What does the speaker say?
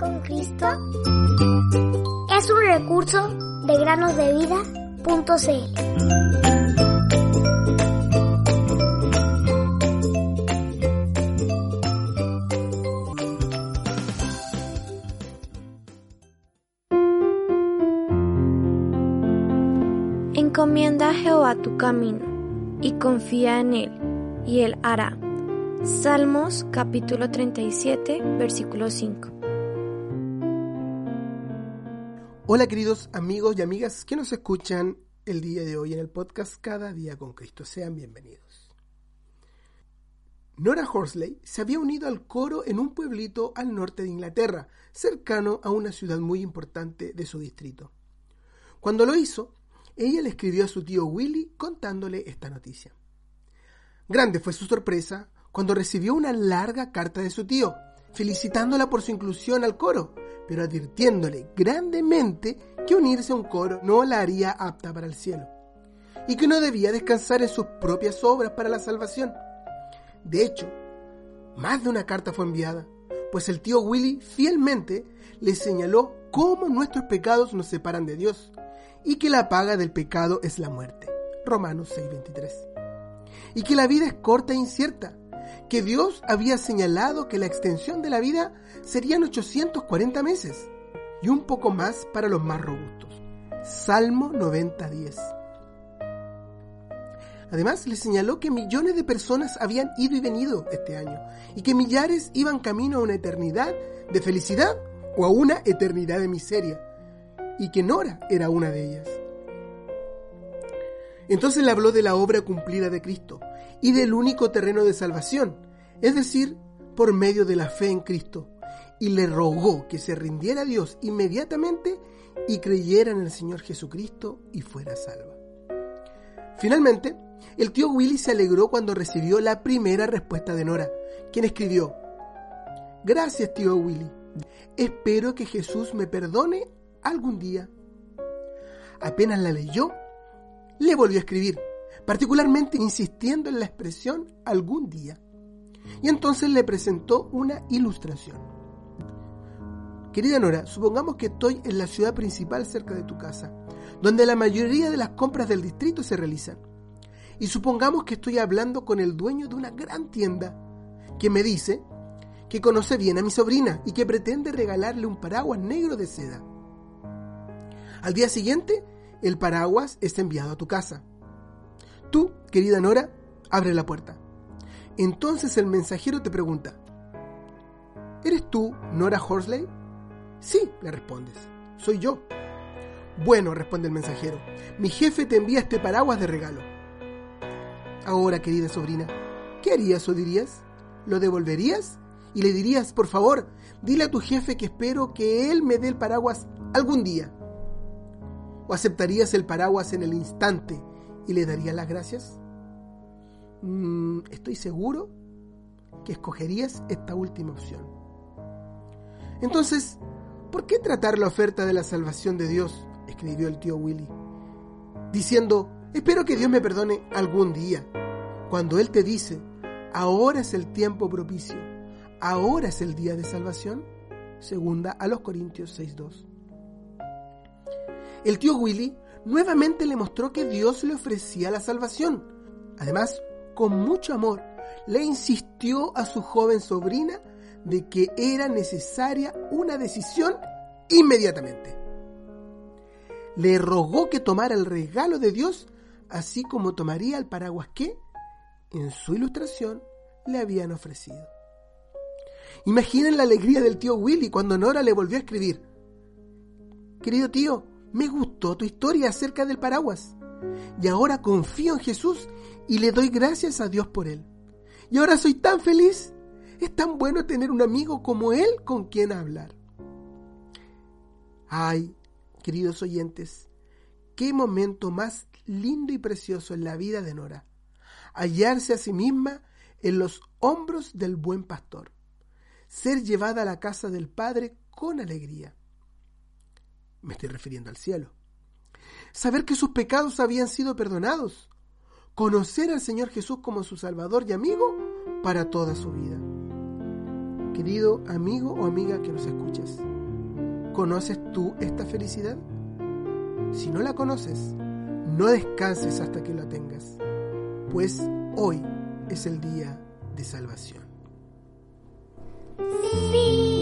con Cristo es un recurso de granosdevida.cl. Encomienda a Jehová tu camino y confía en él, y él hará. Salmos capítulo 37, versículo 5. Hola queridos amigos y amigas que nos escuchan el día de hoy en el podcast Cada día con Cristo. Sean bienvenidos. Nora Horsley se había unido al coro en un pueblito al norte de Inglaterra, cercano a una ciudad muy importante de su distrito. Cuando lo hizo, ella le escribió a su tío Willy contándole esta noticia. Grande fue su sorpresa cuando recibió una larga carta de su tío, felicitándola por su inclusión al coro, pero advirtiéndole grandemente que unirse a un coro no la haría apta para el cielo, y que no debía descansar en sus propias obras para la salvación. De hecho, más de una carta fue enviada, pues el tío Willy fielmente le señaló cómo nuestros pecados nos separan de Dios, y que la paga del pecado es la muerte. Romanos 6:23. Y que la vida es corta e incierta, que Dios había señalado que la extensión de la vida serían 840 meses y un poco más para los más robustos. Salmo 90.10. Además, le señaló que millones de personas habían ido y venido este año y que millares iban camino a una eternidad de felicidad o a una eternidad de miseria y que Nora era una de ellas. Entonces le habló de la obra cumplida de Cristo y del único terreno de salvación, es decir, por medio de la fe en Cristo, y le rogó que se rindiera a Dios inmediatamente y creyera en el Señor Jesucristo y fuera salva. Finalmente, el tío Willy se alegró cuando recibió la primera respuesta de Nora, quien escribió, Gracias tío Willy, espero que Jesús me perdone algún día. Apenas la leyó, le volvió a escribir, particularmente insistiendo en la expresión algún día. Y entonces le presentó una ilustración. Querida Nora, supongamos que estoy en la ciudad principal cerca de tu casa, donde la mayoría de las compras del distrito se realizan. Y supongamos que estoy hablando con el dueño de una gran tienda, que me dice que conoce bien a mi sobrina y que pretende regalarle un paraguas negro de seda. Al día siguiente el paraguas es enviado a tu casa. Tú, querida Nora, abre la puerta. Entonces el mensajero te pregunta, ¿Eres tú, Nora Horsley? Sí, le respondes, soy yo. Bueno, responde el mensajero, mi jefe te envía este paraguas de regalo. Ahora, querida sobrina, ¿qué harías o dirías? ¿Lo devolverías? Y le dirías, por favor, dile a tu jefe que espero que él me dé el paraguas algún día. ¿O aceptarías el paraguas en el instante y le darías las gracias? Mm, estoy seguro que escogerías esta última opción. Entonces, ¿por qué tratar la oferta de la salvación de Dios? escribió el tío Willy, diciendo, espero que Dios me perdone algún día, cuando Él te dice, ahora es el tiempo propicio, ahora es el día de salvación. Segunda a los Corintios 6.2. El tío Willy nuevamente le mostró que Dios le ofrecía la salvación. Además, con mucho amor, le insistió a su joven sobrina de que era necesaria una decisión inmediatamente. Le rogó que tomara el regalo de Dios, así como tomaría el paraguas que, en su ilustración, le habían ofrecido. Imaginen la alegría del tío Willy cuando Nora le volvió a escribir. Querido tío, me gustó tu historia acerca del paraguas. Y ahora confío en Jesús y le doy gracias a Dios por él. Y ahora soy tan feliz. Es tan bueno tener un amigo como él con quien hablar. Ay, queridos oyentes, qué momento más lindo y precioso en la vida de Nora. Hallarse a sí misma en los hombros del buen pastor. Ser llevada a la casa del Padre con alegría. Me estoy refiriendo al cielo. Saber que sus pecados habían sido perdonados. Conocer al Señor Jesús como su Salvador y amigo para toda su vida. Querido amigo o amiga que nos escuches ¿Conoces tú esta felicidad? Si no la conoces, no descanses hasta que la tengas, pues hoy es el día de salvación. Ojos